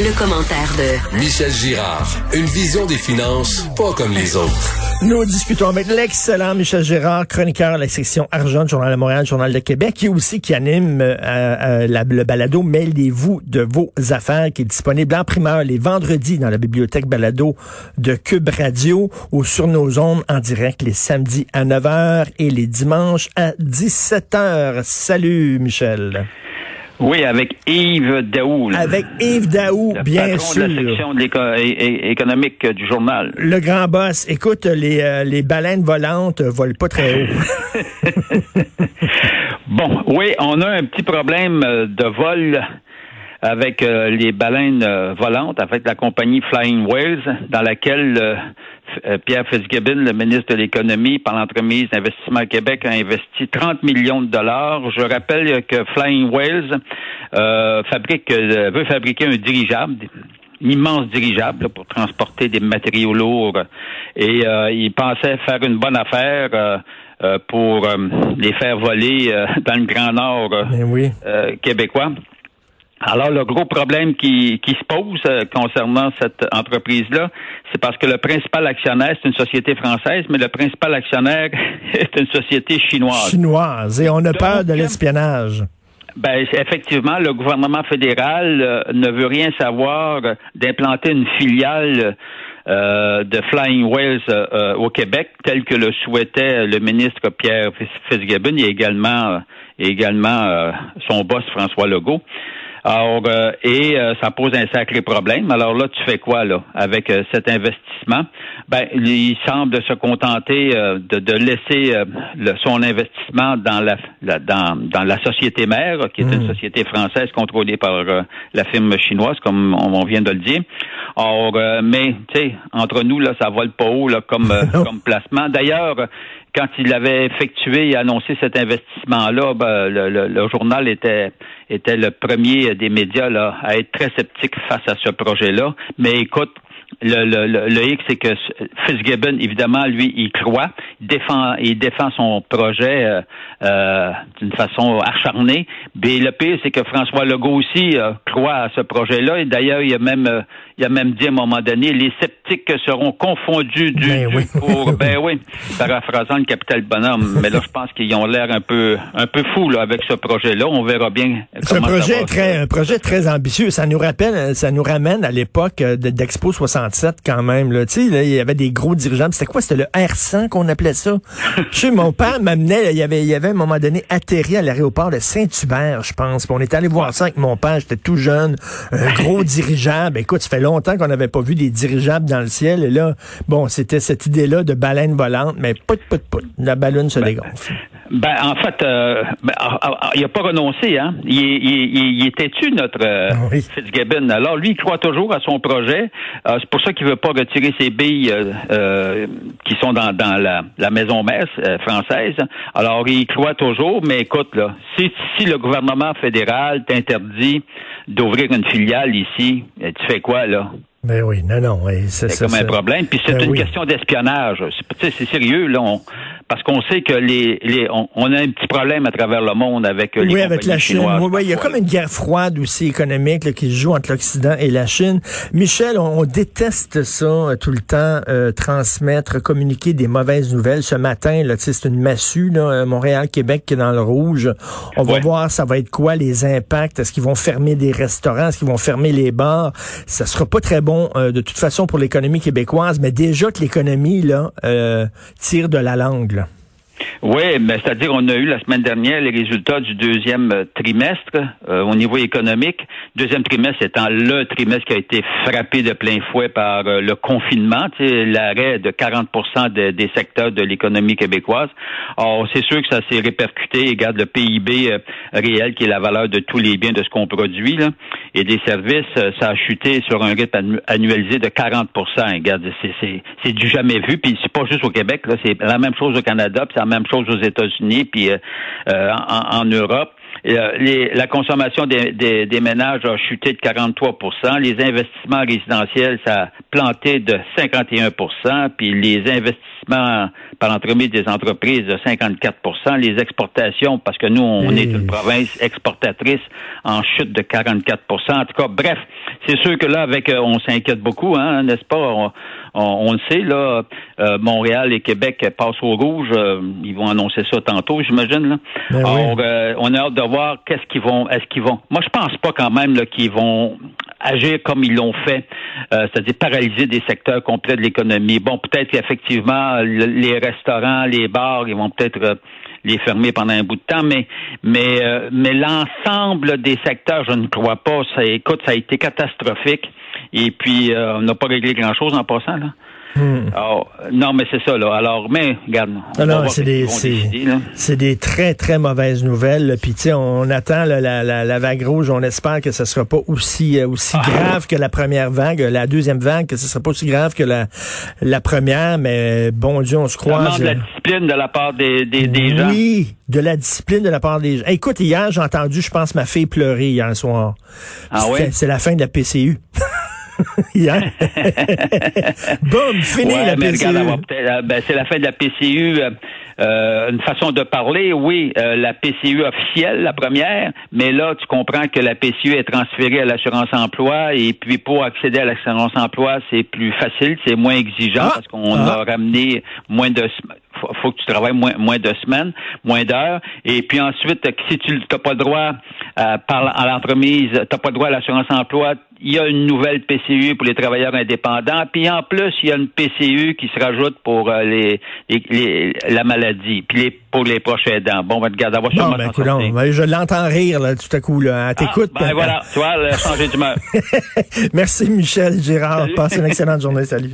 Le commentaire de Michel Girard. Une vision des finances pas comme les autres. Nous discutons avec l'excellent Michel Girard, chroniqueur à la section Argent du Journal de Montréal, Journal de Québec, qui aussi qui anime euh, euh, la, le balado Mêlez-vous de vos affaires, qui est disponible en primeur les vendredis dans la bibliothèque balado de Cube Radio ou sur nos ondes en direct les samedis à 9h et les dimanches à 17h. Salut Michel. Oui, avec Yves Daou. Avec Yves Daou, bien sûr. de la section de économique du journal. Le grand boss. Écoute, les, euh, les baleines volantes volent pas très haut. bon, oui, on a un petit problème euh, de vol avec euh, les baleines volantes, avec la compagnie Flying Whales, dans laquelle euh, Pierre Fitzgibbon, le ministre de l'Économie, par l'entremise d'Investissement Québec, a investi 30 millions de dollars. Je rappelle que Flying Whales euh, fabrique, euh, veut fabriquer un dirigeable immense dirigeable pour transporter des matériaux lourds et il pensait faire une bonne affaire pour les faire voler dans le Grand Nord ben québécois. Alors, le gros problème qui, qui se pose euh, concernant cette entreprise-là, c'est parce que le principal actionnaire, c'est une société française, mais le principal actionnaire est une société chinoise. Chinoise. Et on a peur de l'espionnage. Ben, effectivement, le gouvernement fédéral euh, ne veut rien savoir d'implanter une filiale euh, de Flying Whales au Québec, tel que le souhaitait le ministre Pierre Fitzgibbon et également, également son boss François Legault. Alors, euh, et euh, ça pose un sacré problème. Alors là, tu fais quoi là avec euh, cet investissement? Ben, il semble se contenter de, de, laisser son investissement dans la, dans, dans la société mère, qui est une hmm. société française contrôlée par la firme chinoise, comme on, vient de le dire. Or, mais tu sais, entre nous là, ça vole pas haut là, comme comme placement. D'ailleurs, quand il avait effectué et annoncé cet investissement-là, ben, le, journal était était le premier des médias là, à être très sceptique face à ce projet-là. Mais écoute, le, le, le, X, c'est que Fitzgibbon, évidemment, lui, il croit, il défend, il défend son projet euh, euh, d'une façon acharnée. Mais le pire, c'est que François Legault aussi euh, croit à ce projet-là. Et d'ailleurs, il a même, il a même dit à un moment donné, les sceptiques seront confondus du, ben oui. pour, ben oui, paraphrasant le capital bonhomme. Mais là, je pense qu'ils ont l'air un peu, un peu fous là, avec ce projet-là. On verra bien. Ce projet est très, un projet très ambitieux. Ça nous rappelle, ça nous ramène à l'époque d'Expo 60 quand même. Là. Tu sais, il y avait des gros dirigeants. C'était quoi? C'était le R100 qu'on appelait ça? Je sais, mon père m'amenait, il y avait, il y avait à un moment donné atterri à l'aéroport de Saint-Hubert, je pense. on est allé voir ça avec mon père. J'étais tout jeune. Un gros dirigeable. Écoute, ça fait longtemps qu'on n'avait pas vu des dirigeables dans le ciel. Et là, bon, c'était cette idée-là de baleine volante, mais pout, pout, pout. La ballonne se ben, dégonfle. Ben, en fait, euh, ben, ah, ah, ah, il n'a pas renoncé, hein. Il, il, il était-tu notre euh, Fitzgibbon? Alors, lui, il croit toujours à son projet. Euh, c'est pour ça qu'il veut pas retirer ses billes euh, qui sont dans, dans la, la maison mère française. Alors, il croit toujours, mais écoute, là, si, si le gouvernement fédéral t'interdit d'ouvrir une filiale ici, tu fais quoi, là? Ben oui, non, non. c'est comme un problème. Puis c'est ben une question d'espionnage. C'est sérieux, là. On, parce qu'on sait que les, les on, a un petit problème à travers le monde avec euh, les Oui, avec la Chine. Oui, il y a comme une guerre froide aussi économique qui se joue entre l'Occident et la Chine. Michel, on, déteste ça euh, tout le temps, euh, transmettre, communiquer des mauvaises nouvelles. Ce matin, c'est une massue, là, Montréal-Québec qui est dans le rouge. On va voir ça va être quoi les impacts. Est-ce qu'ils vont fermer des restaurants? Est-ce qu'ils vont fermer les bars? Ça sera pas très bon de toute façon pour l'économie québécoise, mais déjà que l'économie là tire de la langue. Oui, mais c'est-à-dire on a eu la semaine dernière les résultats du deuxième euh, trimestre euh, au niveau économique. Deuxième trimestre étant le trimestre qui a été frappé de plein fouet par euh, le confinement, l'arrêt de 40% des secteurs de l'économie québécoise. Or, c'est sûr que ça s'est répercuté. Regarde le PIB réel qui est la valeur de tous les biens de ce qu'on produit là, et des services, ça a chuté sur un rythme annualisé de 40% Regarde, c'est du jamais vu. Puis c'est pas juste au Québec, c'est la même chose au Canada, puis même chose aux États-Unis, puis euh, euh, en, Europe. Euh, la consommation des, des, ménages a chuté de 43% Les investissements résidentiels, ça a planté de 51% puis les investissements par l'entremise des entreprises de 54% les exportations, parce que nous, on est une province exportatrice en chute de 44% En tout cas, bref, c'est sûr que là, avec, euh, on s'inquiète beaucoup, hein, n'est-ce pas? On, le sait, là, euh, Montréal et Québec passent au rouge. Euh, ils vont annoncer ça tantôt, j'imagine. Là. Ben Alors, on a hâte de voir qu'est-ce qu'ils vont, est-ce qu'ils vont. Moi, je pense pas quand même qu'ils vont agir comme ils l'ont fait, c'est-à-dire paralyser des secteurs complets de l'économie. Bon, peut-être qu'effectivement, les restaurants, les bars, ils vont peut-être les fermer pendant un bout de temps, mais mais euh, mais l'ensemble des secteurs, je ne crois pas. Ça, écoute, ça a été catastrophique. Et puis euh, on n'a pas réglé grand chose en passant là. Hmm. non, mais c'est ça, là. Alors, mais, regarde. c'est des, c'est des très, très mauvaises nouvelles. Puis, tu sais, on attend la, la, la, vague rouge. On espère que ça sera pas aussi, euh, aussi ah. grave que la première vague. La deuxième vague, que ce sera pas aussi grave que la, la première. Mais, bon Dieu, on se croise. de la discipline de la part des, des, des gens. Oui, de la discipline de la part des gens. écoute, hier, j'ai entendu, je pense, ma fille pleurer hier soir. Ah oui? C'est la fin de la PCU. Hier. Boum, fini la PCU. Euh, ben, c'est la fin de la PCU. Euh, euh, une façon de parler, oui, la PCU officielle, la première, mais là, tu comprends que la PCU est transférée à l'assurance emploi et puis pour accéder à l'assurance emploi, c'est plus facile, c'est moins exigeant ah! parce qu'on ah! a ramené moins de faut, faut que tu travailles moins, moins de semaines, moins d'heures. Et puis ensuite, si tu n'as pas le droit euh, par, à l'entremise, tu n'as pas le droit à l'assurance emploi, il y a une nouvelle PCU pour les travailleurs indépendants. Puis en plus, il y a une PCU qui se rajoute pour euh, les, les, la maladie, puis les, pour les prochains aidants. Bon, va te garder avoir sûrement ben, ben, Je l'entends rire là, tout à coup. Là. T'écoutes. Ah, ben voilà, tu vois, changer d'humeur. Merci Michel Girard. Passe une excellente journée. Salut.